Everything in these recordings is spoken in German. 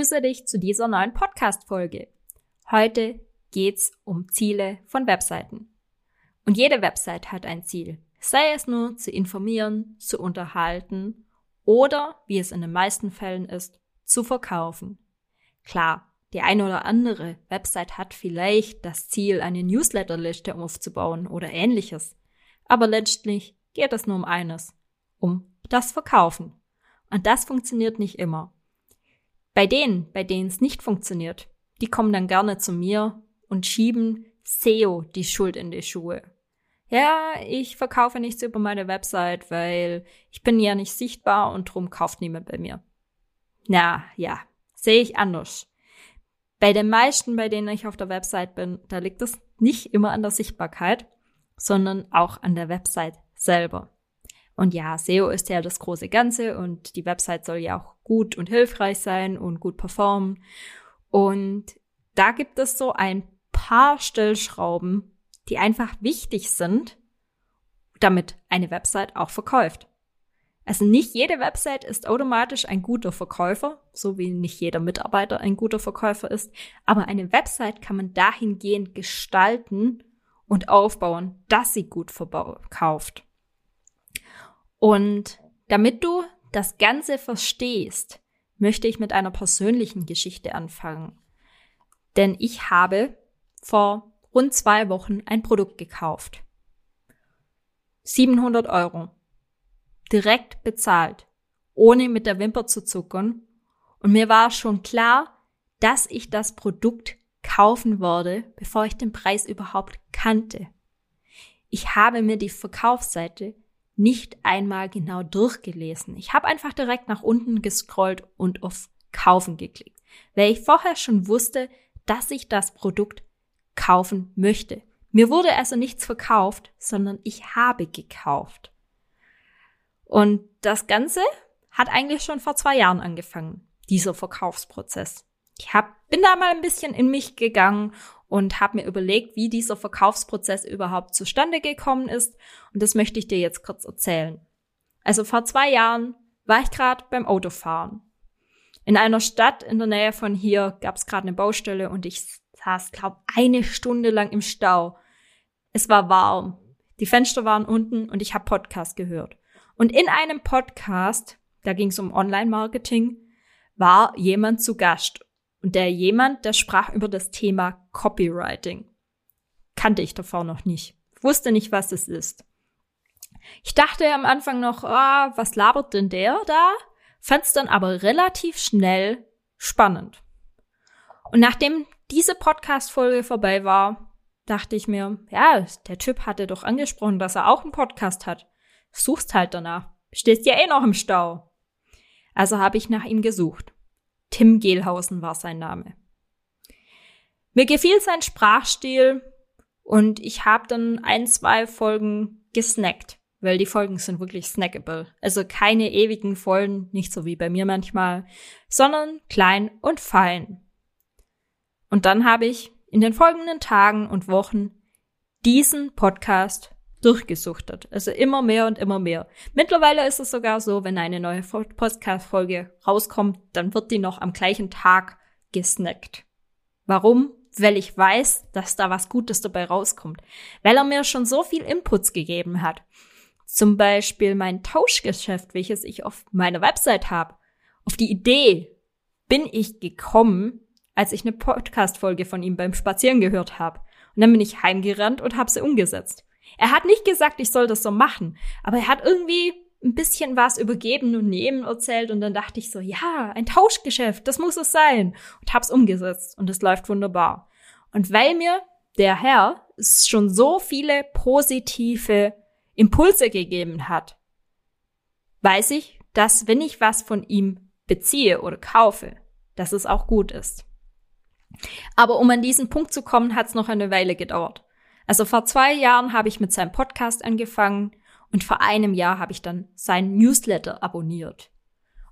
Ich grüße dich zu dieser neuen Podcast-Folge. Heute geht's um Ziele von Webseiten. Und jede Website hat ein Ziel. Sei es nur zu informieren, zu unterhalten oder, wie es in den meisten Fällen ist, zu verkaufen. Klar, die eine oder andere Website hat vielleicht das Ziel, eine Newsletterliste aufzubauen oder ähnliches. Aber letztlich geht es nur um eines, um das Verkaufen. Und das funktioniert nicht immer. Bei denen, bei denen es nicht funktioniert, die kommen dann gerne zu mir und schieben SEO die Schuld in die Schuhe. Ja, ich verkaufe nichts über meine Website, weil ich bin ja nicht sichtbar und drum kauft niemand bei mir. Na, ja, sehe ich anders. Bei den meisten, bei denen ich auf der Website bin, da liegt es nicht immer an der Sichtbarkeit, sondern auch an der Website selber. Und ja, SEO ist ja das große Ganze und die Website soll ja auch gut und hilfreich sein und gut performen. Und da gibt es so ein paar Stellschrauben, die einfach wichtig sind, damit eine Website auch verkauft. Also nicht jede Website ist automatisch ein guter Verkäufer, so wie nicht jeder Mitarbeiter ein guter Verkäufer ist, aber eine Website kann man dahingehend gestalten und aufbauen, dass sie gut verkauft. Und damit du das Ganze verstehst, möchte ich mit einer persönlichen Geschichte anfangen. Denn ich habe vor rund zwei Wochen ein Produkt gekauft. 700 Euro. Direkt bezahlt. Ohne mit der Wimper zu zuckern. Und mir war schon klar, dass ich das Produkt kaufen würde, bevor ich den Preis überhaupt kannte. Ich habe mir die Verkaufsseite nicht einmal genau durchgelesen. Ich habe einfach direkt nach unten gescrollt und auf Kaufen geklickt, weil ich vorher schon wusste, dass ich das Produkt kaufen möchte. Mir wurde also nichts verkauft, sondern ich habe gekauft. Und das Ganze hat eigentlich schon vor zwei Jahren angefangen, dieser Verkaufsprozess. Ich hab, bin da mal ein bisschen in mich gegangen und habe mir überlegt, wie dieser Verkaufsprozess überhaupt zustande gekommen ist. Und das möchte ich dir jetzt kurz erzählen. Also vor zwei Jahren war ich gerade beim Autofahren. In einer Stadt in der Nähe von hier gab es gerade eine Baustelle und ich saß, glaube eine Stunde lang im Stau. Es war warm. Die Fenster waren unten und ich habe Podcast gehört. Und in einem Podcast, da ging es um Online-Marketing, war jemand zu Gast und der jemand, der sprach über das Thema Copywriting. Kannte ich davor noch nicht. Wusste nicht, was es ist. Ich dachte am Anfang noch, ah, was labert denn der da? Fand es dann aber relativ schnell spannend. Und nachdem diese Podcast-Folge vorbei war, dachte ich mir, ja, der Typ hatte doch angesprochen, dass er auch einen Podcast hat. Suchst halt danach. Stehst ja eh noch im Stau. Also habe ich nach ihm gesucht. Tim Gehlhausen war sein Name. Mir gefiel sein Sprachstil und ich habe dann ein, zwei Folgen gesnackt, weil die Folgen sind wirklich snackable. Also keine ewigen Folgen, nicht so wie bei mir manchmal, sondern klein und fein. Und dann habe ich in den folgenden Tagen und Wochen diesen Podcast durchgesuchtet. Also immer mehr und immer mehr. Mittlerweile ist es sogar so, wenn eine neue Podcast-Folge rauskommt, dann wird die noch am gleichen Tag gesnackt. Warum? Weil ich weiß, dass da was Gutes dabei rauskommt. Weil er mir schon so viel Inputs gegeben hat. Zum Beispiel mein Tauschgeschäft, welches ich auf meiner Website habe. Auf die Idee bin ich gekommen, als ich eine Podcast-Folge von ihm beim Spazieren gehört habe. Und dann bin ich heimgerannt und habe sie umgesetzt. Er hat nicht gesagt, ich soll das so machen, aber er hat irgendwie ein bisschen was übergeben und nehmen erzählt und dann dachte ich so, ja, ein Tauschgeschäft, das muss es sein und hab's umgesetzt und es läuft wunderbar. Und weil mir der Herr schon so viele positive Impulse gegeben hat, weiß ich, dass wenn ich was von ihm beziehe oder kaufe, dass es auch gut ist. Aber um an diesen Punkt zu kommen, hat es noch eine Weile gedauert. Also vor zwei Jahren habe ich mit seinem Podcast angefangen und vor einem Jahr habe ich dann sein Newsletter abonniert.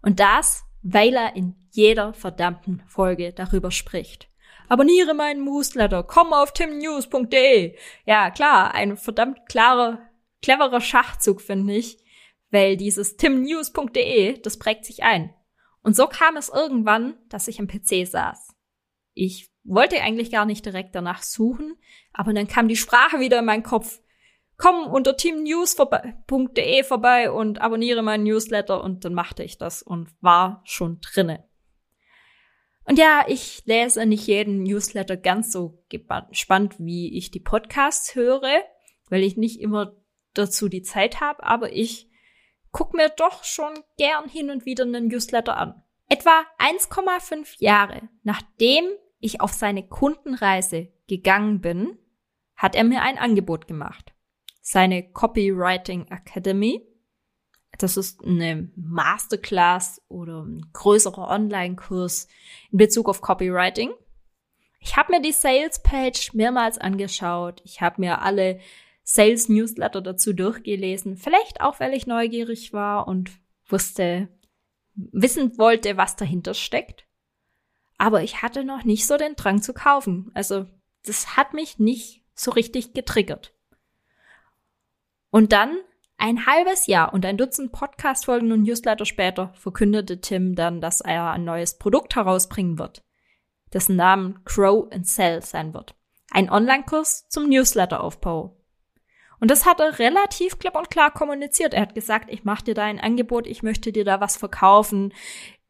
Und das, weil er in jeder verdammten Folge darüber spricht. Abonniere meinen Newsletter, komm auf timnews.de. Ja, klar, ein verdammt klarer, cleverer Schachzug, finde ich, weil dieses timnews.de, das prägt sich ein. Und so kam es irgendwann, dass ich am PC saß. Ich wollte eigentlich gar nicht direkt danach suchen, aber dann kam die Sprache wieder in meinen Kopf. Komm unter teamnews.de vorbei und abonniere meinen Newsletter und dann machte ich das und war schon drinne. Und ja, ich lese nicht jeden Newsletter ganz so gespannt, wie ich die Podcasts höre, weil ich nicht immer dazu die Zeit habe, aber ich guck mir doch schon gern hin und wieder einen Newsletter an. Etwa 1,5 Jahre nachdem ich auf seine Kundenreise gegangen bin, hat er mir ein Angebot gemacht. Seine Copywriting Academy. Das ist eine Masterclass oder ein größerer Online-Kurs in Bezug auf Copywriting. Ich habe mir die Sales Page mehrmals angeschaut. Ich habe mir alle Sales Newsletter dazu durchgelesen. Vielleicht auch, weil ich neugierig war und wusste, wissen wollte, was dahinter steckt. Aber ich hatte noch nicht so den Drang zu kaufen. Also das hat mich nicht so richtig getriggert. Und dann ein halbes Jahr und ein Dutzend Podcast-Folgen und Newsletter später verkündete Tim dann, dass er ein neues Produkt herausbringen wird, dessen Namen Grow and Sell sein wird. Ein Online-Kurs zum Newsletter-Aufbau. Und das hat er relativ klipp und klar kommuniziert. Er hat gesagt, ich mache dir da ein Angebot, ich möchte dir da was verkaufen,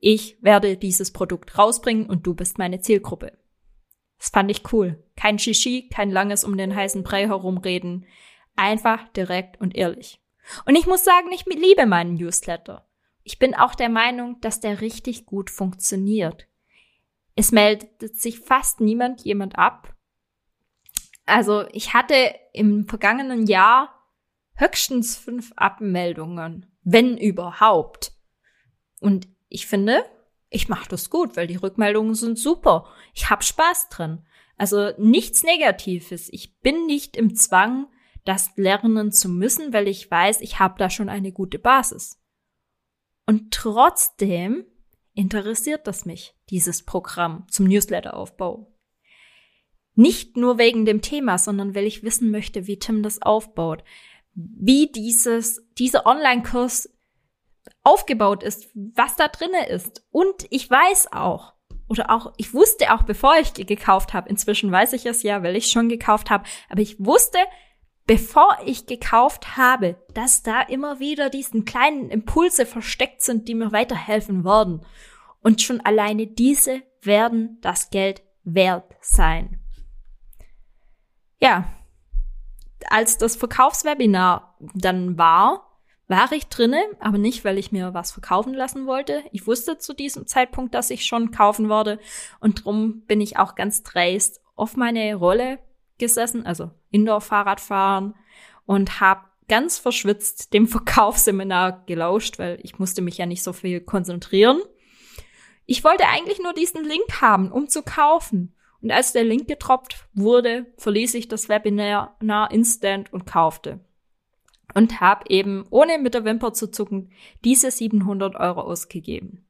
ich werde dieses Produkt rausbringen und du bist meine Zielgruppe. Das fand ich cool. Kein Shishi, kein langes um den heißen Brei herumreden. Einfach direkt und ehrlich. Und ich muss sagen, ich liebe meinen Newsletter. Ich bin auch der Meinung, dass der richtig gut funktioniert. Es meldet sich fast niemand jemand ab. Also ich hatte im vergangenen Jahr höchstens fünf Abmeldungen, wenn überhaupt. Und ich finde, ich mache das gut, weil die Rückmeldungen sind super. Ich habe Spaß drin. Also nichts Negatives. Ich bin nicht im Zwang, das lernen zu müssen, weil ich weiß, ich habe da schon eine gute Basis. Und trotzdem interessiert das mich, dieses Programm zum Newsletteraufbau. Nicht nur wegen dem Thema, sondern weil ich wissen möchte, wie Tim das aufbaut, wie dieses, dieser Online-Kurs aufgebaut ist, was da drinne ist. Und ich weiß auch, oder auch, ich wusste auch, bevor ich gekauft habe, inzwischen weiß ich es ja, weil ich schon gekauft habe, aber ich wusste, bevor ich gekauft habe, dass da immer wieder diesen kleinen Impulse versteckt sind, die mir weiterhelfen werden. Und schon alleine diese werden das Geld wert sein. Ja, als das Verkaufswebinar dann war, war ich drinne, aber nicht, weil ich mir was verkaufen lassen wollte. Ich wusste zu diesem Zeitpunkt, dass ich schon kaufen würde und drum bin ich auch ganz dreist auf meine Rolle gesessen, also Indoor-Fahrradfahren und habe ganz verschwitzt dem Verkaufsseminar gelauscht, weil ich musste mich ja nicht so viel konzentrieren. Ich wollte eigentlich nur diesen Link haben, um zu kaufen. Und als der Link getroppt wurde, verließ ich das Webinar instant und kaufte und habe eben, ohne mit der Wimper zu zucken, diese 700 Euro ausgegeben.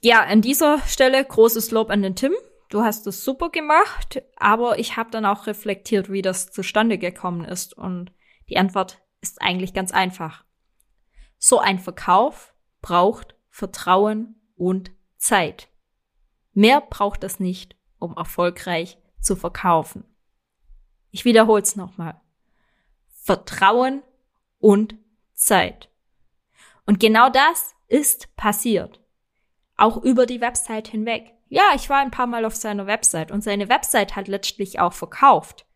Ja, an dieser Stelle großes Lob an den Tim. Du hast es super gemacht, aber ich habe dann auch reflektiert, wie das zustande gekommen ist. Und die Antwort ist eigentlich ganz einfach. So ein Verkauf braucht Vertrauen und Zeit. Mehr braucht es nicht, um erfolgreich zu verkaufen. Ich wiederhole es nochmal. Vertrauen und Zeit. Und genau das ist passiert. Auch über die Website hinweg. Ja, ich war ein paar Mal auf seiner Website und seine Website hat letztlich auch verkauft.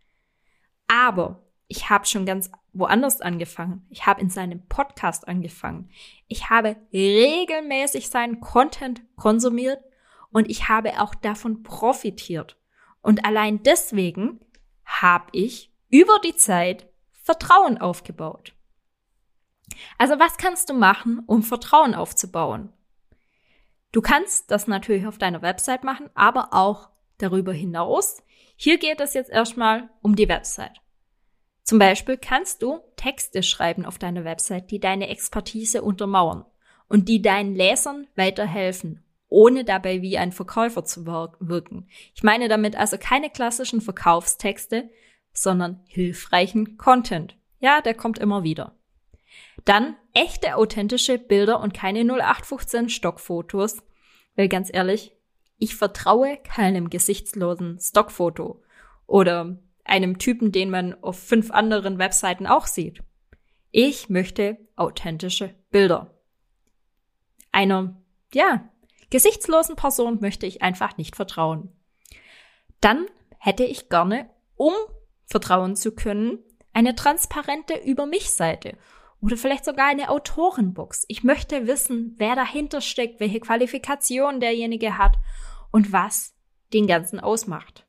Aber ich habe schon ganz woanders angefangen. Ich habe in seinem Podcast angefangen. Ich habe regelmäßig seinen Content konsumiert und ich habe auch davon profitiert. Und allein deswegen habe ich über die Zeit Vertrauen aufgebaut. Also was kannst du machen, um Vertrauen aufzubauen? Du kannst das natürlich auf deiner Website machen, aber auch darüber hinaus. Hier geht es jetzt erstmal um die Website. Zum Beispiel kannst du Texte schreiben auf deiner Website, die deine Expertise untermauern und die deinen Lesern weiterhelfen, ohne dabei wie ein Verkäufer zu wirken. Ich meine damit also keine klassischen Verkaufstexte, sondern hilfreichen Content. Ja, der kommt immer wieder. Dann echte authentische Bilder und keine 0815 Stockfotos, weil ganz ehrlich, ich vertraue keinem gesichtslosen Stockfoto oder einem Typen, den man auf fünf anderen Webseiten auch sieht. Ich möchte authentische Bilder. Einer, ja, gesichtslosen Person möchte ich einfach nicht vertrauen. Dann hätte ich gerne, um vertrauen zu können, eine transparente Über mich Seite oder vielleicht sogar eine Autorenbox. Ich möchte wissen, wer dahinter steckt, welche Qualifikation derjenige hat und was den Ganzen ausmacht.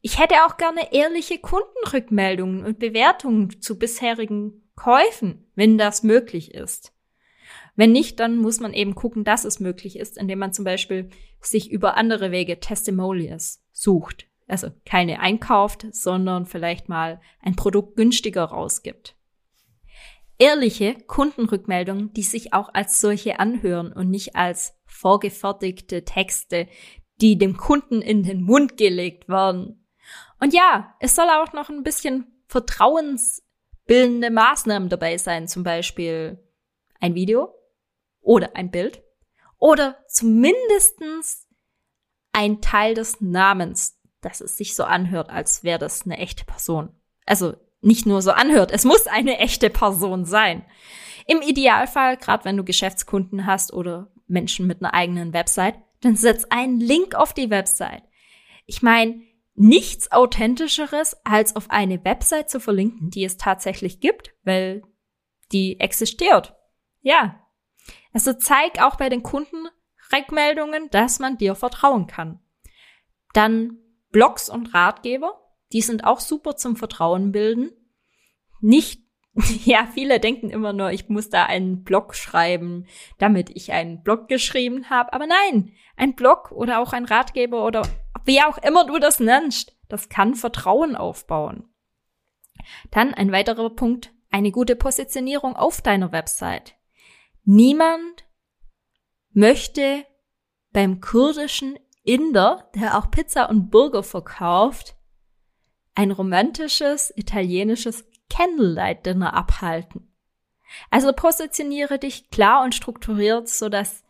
Ich hätte auch gerne ehrliche Kundenrückmeldungen und Bewertungen zu bisherigen Käufen, wenn das möglich ist. Wenn nicht, dann muss man eben gucken, dass es möglich ist, indem man zum Beispiel sich über andere Wege Testimonials sucht. Also keine einkauft, sondern vielleicht mal ein Produkt günstiger rausgibt. Ehrliche Kundenrückmeldungen, die sich auch als solche anhören und nicht als vorgefertigte Texte, die dem Kunden in den Mund gelegt werden. Und ja, es soll auch noch ein bisschen vertrauensbildende Maßnahmen dabei sein, zum Beispiel ein Video oder ein Bild oder zumindestens ein Teil des Namens, dass es sich so anhört, als wäre das eine echte Person. Also nicht nur so anhört, es muss eine echte Person sein. Im Idealfall, gerade wenn du Geschäftskunden hast oder Menschen mit einer eigenen Website, dann setz einen Link auf die Website. Ich meine, nichts authentischeres, als auf eine Website zu verlinken, die es tatsächlich gibt, weil die existiert. Ja. Also zeig auch bei den Kunden Rückmeldungen, dass man dir vertrauen kann. Dann Blogs und Ratgeber, die sind auch super zum Vertrauen bilden. Nicht, ja, viele denken immer nur, ich muss da einen Blog schreiben, damit ich einen Blog geschrieben habe. Aber nein, ein Blog oder auch ein Ratgeber oder wie auch immer du das nennst, das kann Vertrauen aufbauen. Dann ein weiterer Punkt, eine gute Positionierung auf deiner Website. Niemand möchte beim kurdischen Inder, der auch Pizza und Burger verkauft, ein romantisches italienisches Candlelight Dinner abhalten. Also positioniere dich klar und strukturiert, so dass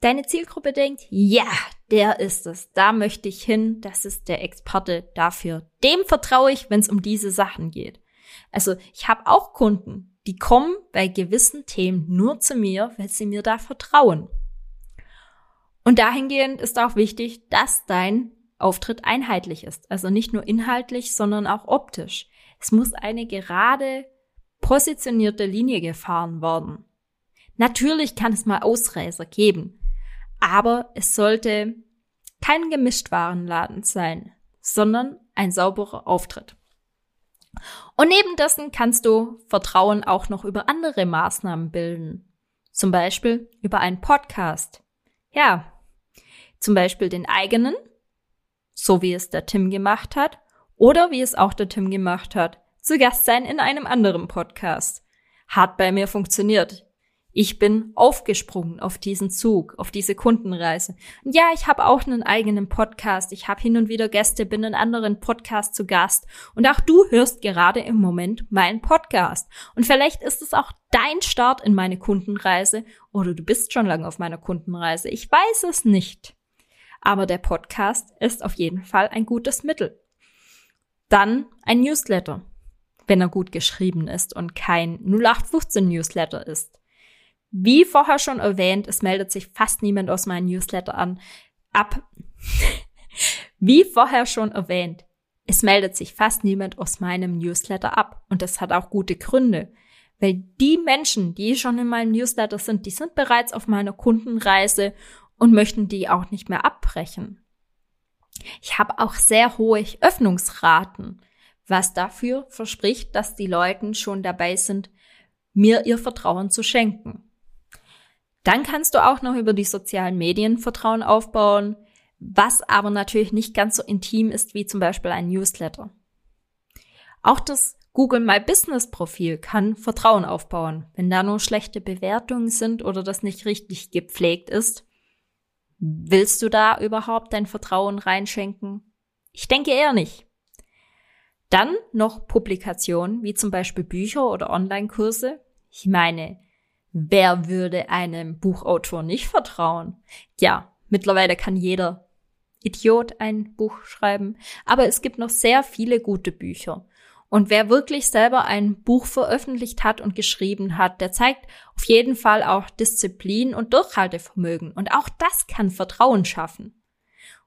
deine Zielgruppe denkt, ja, der ist es, da möchte ich hin, das ist der Experte dafür. Dem vertraue ich, wenn es um diese Sachen geht. Also ich habe auch Kunden, die kommen bei gewissen Themen nur zu mir, weil sie mir da vertrauen. Und dahingehend ist auch wichtig, dass dein Auftritt einheitlich ist. Also nicht nur inhaltlich, sondern auch optisch. Es muss eine gerade positionierte Linie gefahren werden. Natürlich kann es mal Ausreißer geben, aber es sollte kein Gemischtwarenladen sein, sondern ein sauberer Auftritt. Und neben dessen kannst du Vertrauen auch noch über andere Maßnahmen bilden. Zum Beispiel über einen Podcast. Ja, zum Beispiel den eigenen, so wie es der Tim gemacht hat, oder wie es auch der Tim gemacht hat, zu Gast sein in einem anderen Podcast. Hat bei mir funktioniert. Ich bin aufgesprungen auf diesen Zug, auf diese Kundenreise. Und ja, ich habe auch einen eigenen Podcast. Ich habe hin und wieder Gäste, bin in anderen Podcasts zu Gast. Und auch du hörst gerade im Moment meinen Podcast. Und vielleicht ist es auch dein Start in meine Kundenreise oder du bist schon lange auf meiner Kundenreise. Ich weiß es nicht. Aber der Podcast ist auf jeden Fall ein gutes Mittel. Dann ein Newsletter, wenn er gut geschrieben ist und kein 0815 Newsletter ist. Wie vorher schon erwähnt, es meldet sich fast niemand aus meinem Newsletter an. Ab. Wie vorher schon erwähnt, es meldet sich fast niemand aus meinem Newsletter ab. Und das hat auch gute Gründe. Weil die Menschen, die schon in meinem Newsletter sind, die sind bereits auf meiner Kundenreise und möchten die auch nicht mehr abbrechen. Ich habe auch sehr hohe Öffnungsraten, was dafür verspricht, dass die Leute schon dabei sind, mir ihr Vertrauen zu schenken. Dann kannst du auch noch über die sozialen Medien Vertrauen aufbauen, was aber natürlich nicht ganz so intim ist wie zum Beispiel ein Newsletter. Auch das Google My Business Profil kann Vertrauen aufbauen. Wenn da nur schlechte Bewertungen sind oder das nicht richtig gepflegt ist, willst du da überhaupt dein Vertrauen reinschenken? Ich denke eher nicht. Dann noch Publikationen, wie zum Beispiel Bücher oder Online-Kurse. Ich meine, wer würde einem Buchautor nicht vertrauen? Ja, mittlerweile kann jeder Idiot ein Buch schreiben, aber es gibt noch sehr viele gute Bücher. Und wer wirklich selber ein Buch veröffentlicht hat und geschrieben hat, der zeigt auf jeden Fall auch Disziplin und Durchhaltevermögen. Und auch das kann Vertrauen schaffen.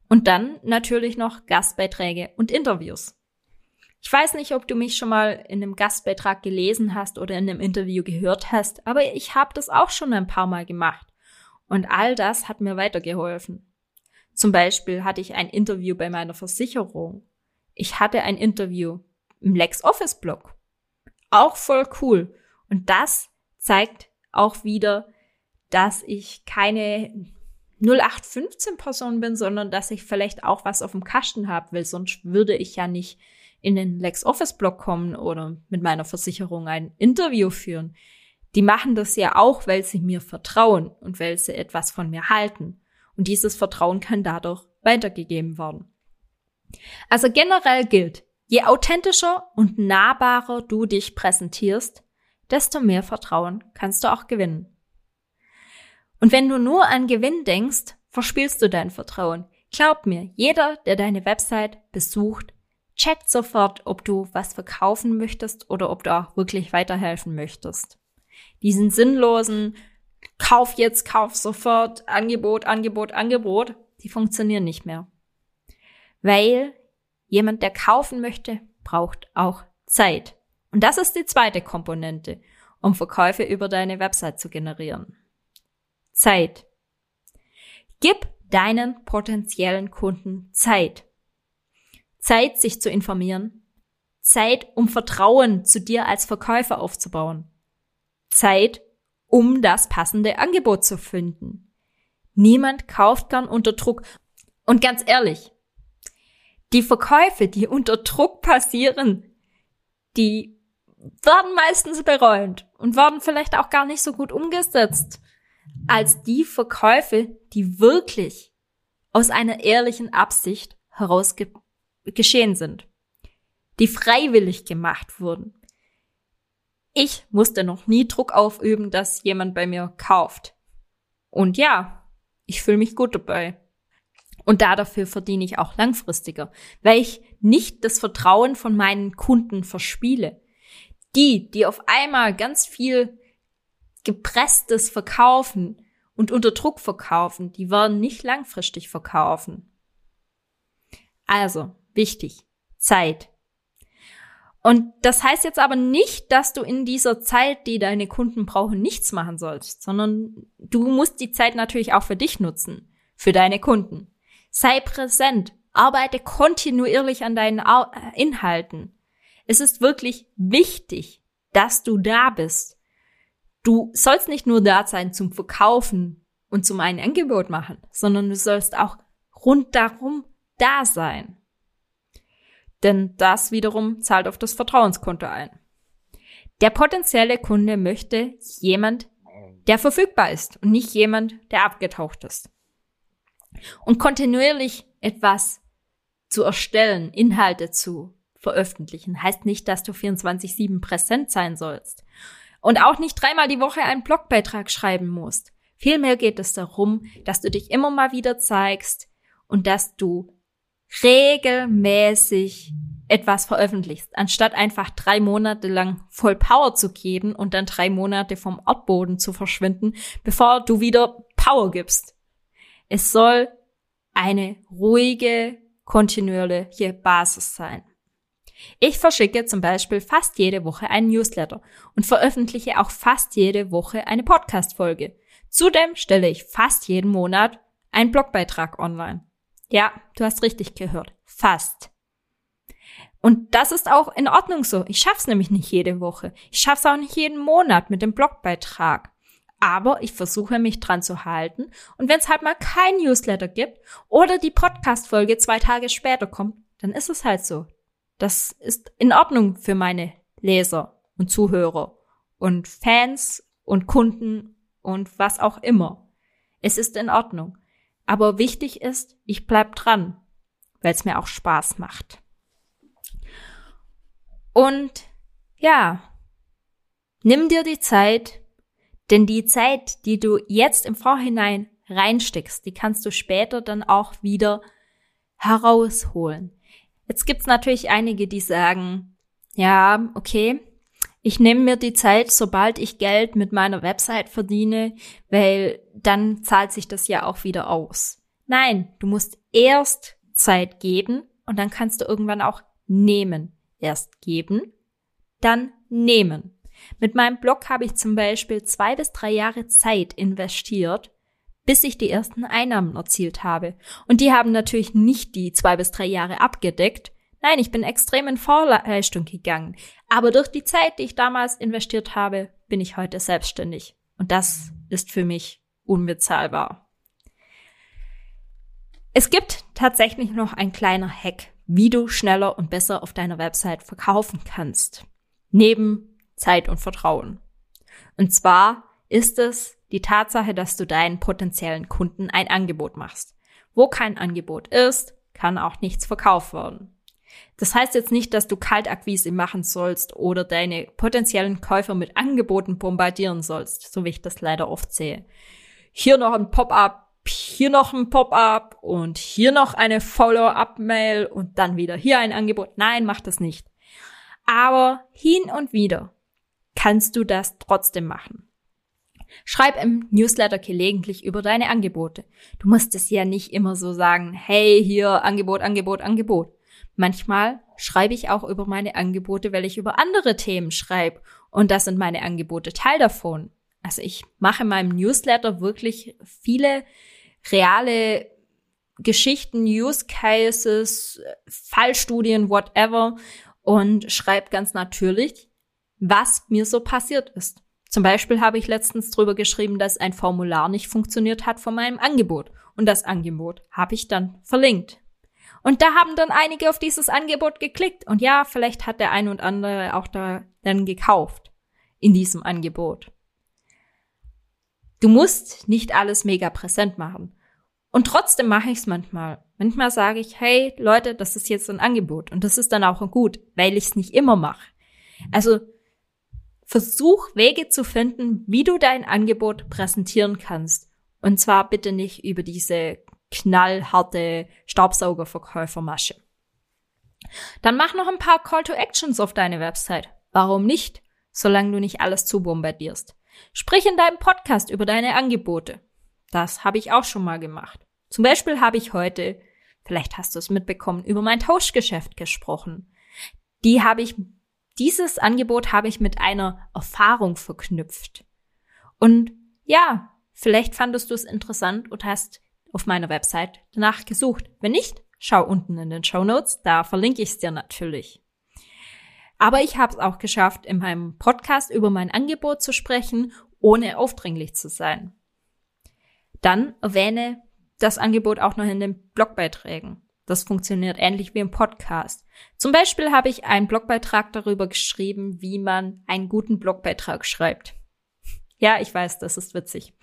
Und dann natürlich noch Gastbeiträge und Interviews. Ich weiß nicht, ob du mich schon mal in einem Gastbeitrag gelesen hast oder in einem Interview gehört hast, aber ich habe das auch schon ein paar Mal gemacht. Und all das hat mir weitergeholfen. Zum Beispiel hatte ich ein Interview bei meiner Versicherung. Ich hatte ein Interview im LexOffice-Blog. Auch voll cool. Und das zeigt auch wieder, dass ich keine 0815 Person bin, sondern dass ich vielleicht auch was auf dem Kasten haben will. Sonst würde ich ja nicht in den LexOffice-Blog kommen oder mit meiner Versicherung ein Interview führen. Die machen das ja auch, weil sie mir vertrauen und weil sie etwas von mir halten. Und dieses Vertrauen kann dadurch weitergegeben werden. Also generell gilt, Je authentischer und nahbarer du dich präsentierst, desto mehr Vertrauen kannst du auch gewinnen. Und wenn du nur an Gewinn denkst, verspielst du dein Vertrauen. Glaub mir, jeder, der deine Website besucht, checkt sofort, ob du was verkaufen möchtest oder ob du auch wirklich weiterhelfen möchtest. Diesen sinnlosen Kauf jetzt, Kauf sofort, Angebot, Angebot, Angebot, die funktionieren nicht mehr. Weil Jemand, der kaufen möchte, braucht auch Zeit. Und das ist die zweite Komponente, um Verkäufe über deine Website zu generieren. Zeit. Gib deinen potenziellen Kunden Zeit. Zeit, sich zu informieren. Zeit, um Vertrauen zu dir als Verkäufer aufzubauen. Zeit, um das passende Angebot zu finden. Niemand kauft gern unter Druck. Und ganz ehrlich, die Verkäufe, die unter Druck passieren, die werden meistens bereut und werden vielleicht auch gar nicht so gut umgesetzt als die Verkäufe, die wirklich aus einer ehrlichen Absicht heraus geschehen sind, die freiwillig gemacht wurden. Ich musste noch nie Druck aufüben, dass jemand bei mir kauft. Und ja, ich fühle mich gut dabei. Und da dafür verdiene ich auch langfristiger, weil ich nicht das Vertrauen von meinen Kunden verspiele. Die, die auf einmal ganz viel gepresstes verkaufen und unter Druck verkaufen, die werden nicht langfristig verkaufen. Also, wichtig, Zeit. Und das heißt jetzt aber nicht, dass du in dieser Zeit, die deine Kunden brauchen, nichts machen sollst, sondern du musst die Zeit natürlich auch für dich nutzen, für deine Kunden. Sei präsent. Arbeite kontinuierlich an deinen äh, Inhalten. Es ist wirklich wichtig, dass du da bist. Du sollst nicht nur da sein zum Verkaufen und zum ein Angebot machen, sondern du sollst auch runddarum da sein. Denn das wiederum zahlt auf das Vertrauenskonto ein. Der potenzielle Kunde möchte jemand, der verfügbar ist und nicht jemand, der abgetaucht ist. Und kontinuierlich etwas zu erstellen, Inhalte zu veröffentlichen, heißt nicht, dass du 24-7 präsent sein sollst. Und auch nicht dreimal die Woche einen Blogbeitrag schreiben musst. Vielmehr geht es darum, dass du dich immer mal wieder zeigst und dass du regelmäßig etwas veröffentlichst, anstatt einfach drei Monate lang voll Power zu geben und dann drei Monate vom Erdboden zu verschwinden, bevor du wieder Power gibst. Es soll eine ruhige, kontinuierliche Basis sein. Ich verschicke zum Beispiel fast jede Woche einen Newsletter und veröffentliche auch fast jede Woche eine Podcast-Folge. Zudem stelle ich fast jeden Monat einen Blogbeitrag online. Ja, du hast richtig gehört. Fast. Und das ist auch in Ordnung so. Ich schaff's nämlich nicht jede Woche. Ich schaff's auch nicht jeden Monat mit dem Blogbeitrag. Aber ich versuche mich dran zu halten. Und wenn es halt mal kein Newsletter gibt oder die Podcast-Folge zwei Tage später kommt, dann ist es halt so. Das ist in Ordnung für meine Leser und Zuhörer und Fans und Kunden und was auch immer. Es ist in Ordnung. Aber wichtig ist, ich bleib dran, weil es mir auch Spaß macht. Und ja, nimm dir die Zeit, denn die Zeit, die du jetzt im Vorhinein reinsteckst, die kannst du später dann auch wieder herausholen. Jetzt gibt's natürlich einige, die sagen, ja, okay, ich nehme mir die Zeit, sobald ich Geld mit meiner Website verdiene, weil dann zahlt sich das ja auch wieder aus. Nein, du musst erst Zeit geben und dann kannst du irgendwann auch nehmen. Erst geben, dann nehmen. Mit meinem Blog habe ich zum Beispiel zwei bis drei Jahre Zeit investiert, bis ich die ersten Einnahmen erzielt habe. Und die haben natürlich nicht die zwei bis drei Jahre abgedeckt. Nein, ich bin extrem in Vorleistung gegangen. Aber durch die Zeit, die ich damals investiert habe, bin ich heute selbstständig. Und das ist für mich unbezahlbar. Es gibt tatsächlich noch ein kleiner Hack, wie du schneller und besser auf deiner Website verkaufen kannst. Neben Zeit und Vertrauen. Und zwar ist es die Tatsache, dass du deinen potenziellen Kunden ein Angebot machst. Wo kein Angebot ist, kann auch nichts verkauft werden. Das heißt jetzt nicht, dass du Kaltakquise machen sollst oder deine potenziellen Käufer mit Angeboten bombardieren sollst, so wie ich das leider oft sehe. Hier noch ein Pop-up, hier noch ein Pop-up und hier noch eine Follow-up-Mail und dann wieder hier ein Angebot. Nein, mach das nicht. Aber hin und wieder kannst du das trotzdem machen. Schreib im Newsletter gelegentlich über deine Angebote. Du musst es ja nicht immer so sagen, hey, hier Angebot, Angebot, Angebot. Manchmal schreibe ich auch über meine Angebote, weil ich über andere Themen schreibe. Und das sind meine Angebote Teil davon. Also ich mache in meinem Newsletter wirklich viele reale Geschichten, Use Cases, Fallstudien, whatever und schreibe ganz natürlich, was mir so passiert ist. Zum Beispiel habe ich letztens drüber geschrieben, dass ein Formular nicht funktioniert hat von meinem Angebot. Und das Angebot habe ich dann verlinkt. Und da haben dann einige auf dieses Angebot geklickt. Und ja, vielleicht hat der ein und andere auch da dann gekauft in diesem Angebot. Du musst nicht alles mega präsent machen. Und trotzdem mache ich es manchmal. Manchmal sage ich, hey Leute, das ist jetzt ein Angebot. Und das ist dann auch gut, weil ich es nicht immer mache. Also versuch Wege zu finden, wie du dein Angebot präsentieren kannst. Und zwar bitte nicht über diese knallharte Staubsaugerverkäufermasche. Dann mach noch ein paar Call to Actions auf deine Website. Warum nicht? Solange du nicht alles zu bombardierst. Sprich in deinem Podcast über deine Angebote. Das habe ich auch schon mal gemacht. Zum Beispiel habe ich heute, vielleicht hast du es mitbekommen, über mein Tauschgeschäft gesprochen. Die habe ich, dieses Angebot habe ich mit einer Erfahrung verknüpft. Und ja, vielleicht fandest du es interessant und hast auf meiner Website danach gesucht. Wenn nicht, schau unten in den Show Notes, da verlinke ich es dir natürlich. Aber ich habe es auch geschafft, in meinem Podcast über mein Angebot zu sprechen, ohne aufdringlich zu sein. Dann erwähne das Angebot auch noch in den Blogbeiträgen. Das funktioniert ähnlich wie im Podcast. Zum Beispiel habe ich einen Blogbeitrag darüber geschrieben, wie man einen guten Blogbeitrag schreibt. Ja, ich weiß, das ist witzig.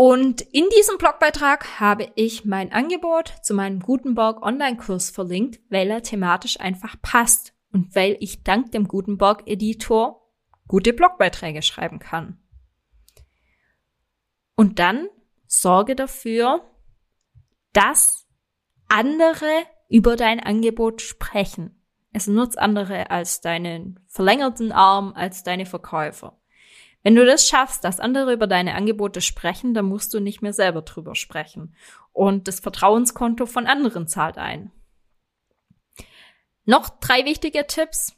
Und in diesem Blogbeitrag habe ich mein Angebot zu meinem Gutenberg Online-Kurs verlinkt, weil er thematisch einfach passt und weil ich dank dem Gutenberg Editor gute Blogbeiträge schreiben kann. Und dann sorge dafür, dass andere über dein Angebot sprechen. Es nutzt andere als deinen verlängerten Arm, als deine Verkäufer. Wenn du das schaffst, dass andere über deine Angebote sprechen, dann musst du nicht mehr selber drüber sprechen. Und das Vertrauenskonto von anderen zahlt ein. Noch drei wichtige Tipps.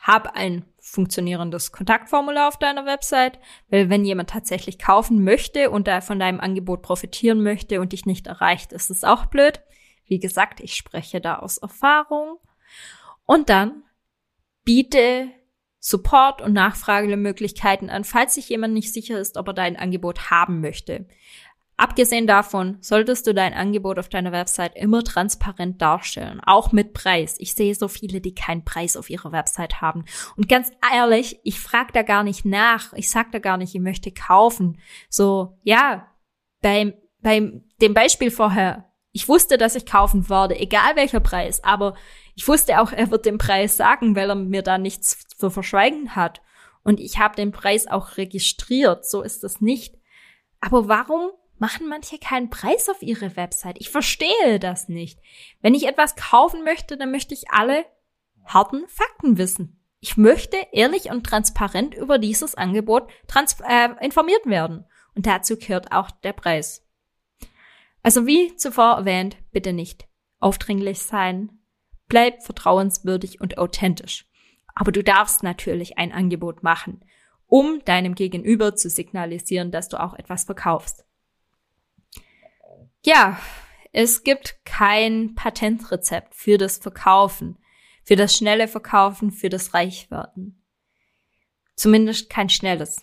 Hab ein funktionierendes Kontaktformular auf deiner Website, weil wenn jemand tatsächlich kaufen möchte und da von deinem Angebot profitieren möchte und dich nicht erreicht, ist es auch blöd. Wie gesagt, ich spreche da aus Erfahrung. Und dann biete Support und Nachfragemöglichkeiten an, falls sich jemand nicht sicher ist, ob er dein Angebot haben möchte. Abgesehen davon solltest du dein Angebot auf deiner Website immer transparent darstellen, auch mit Preis. Ich sehe so viele, die keinen Preis auf ihrer Website haben. Und ganz ehrlich, ich frage da gar nicht nach. Ich sag da gar nicht, ich möchte kaufen. So, ja, beim, beim dem Beispiel vorher, ich wusste, dass ich kaufen werde, egal welcher Preis, aber ich wusste auch, er wird den Preis sagen, weil er mir da nichts zu verschweigen hat. Und ich habe den Preis auch registriert, so ist das nicht. Aber warum machen manche keinen Preis auf ihre Website? Ich verstehe das nicht. Wenn ich etwas kaufen möchte, dann möchte ich alle harten Fakten wissen. Ich möchte ehrlich und transparent über dieses Angebot trans äh, informiert werden. Und dazu gehört auch der Preis. Also wie zuvor erwähnt, bitte nicht aufdringlich sein, bleib vertrauenswürdig und authentisch. Aber du darfst natürlich ein Angebot machen, um deinem Gegenüber zu signalisieren, dass du auch etwas verkaufst. Ja, es gibt kein Patentrezept für das Verkaufen, für das schnelle Verkaufen, für das Reichwerden. Zumindest kein schnelles.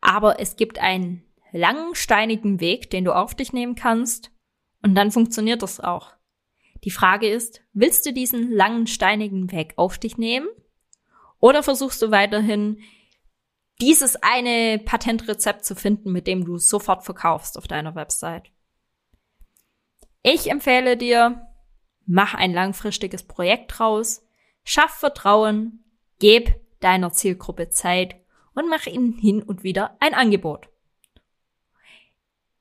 Aber es gibt einen langen, steinigen Weg, den du auf dich nehmen kannst, und dann funktioniert das auch. Die Frage ist, willst du diesen langen, steinigen Weg auf dich nehmen? Oder versuchst du weiterhin, dieses eine Patentrezept zu finden, mit dem du sofort verkaufst auf deiner Website? Ich empfehle dir, mach ein langfristiges Projekt draus, schaff Vertrauen, gib deiner Zielgruppe Zeit und mach ihnen hin und wieder ein Angebot.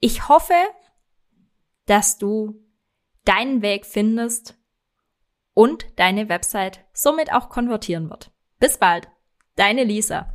Ich hoffe, dass du deinen Weg findest und deine Website somit auch konvertieren wird. Bis bald, deine Lisa.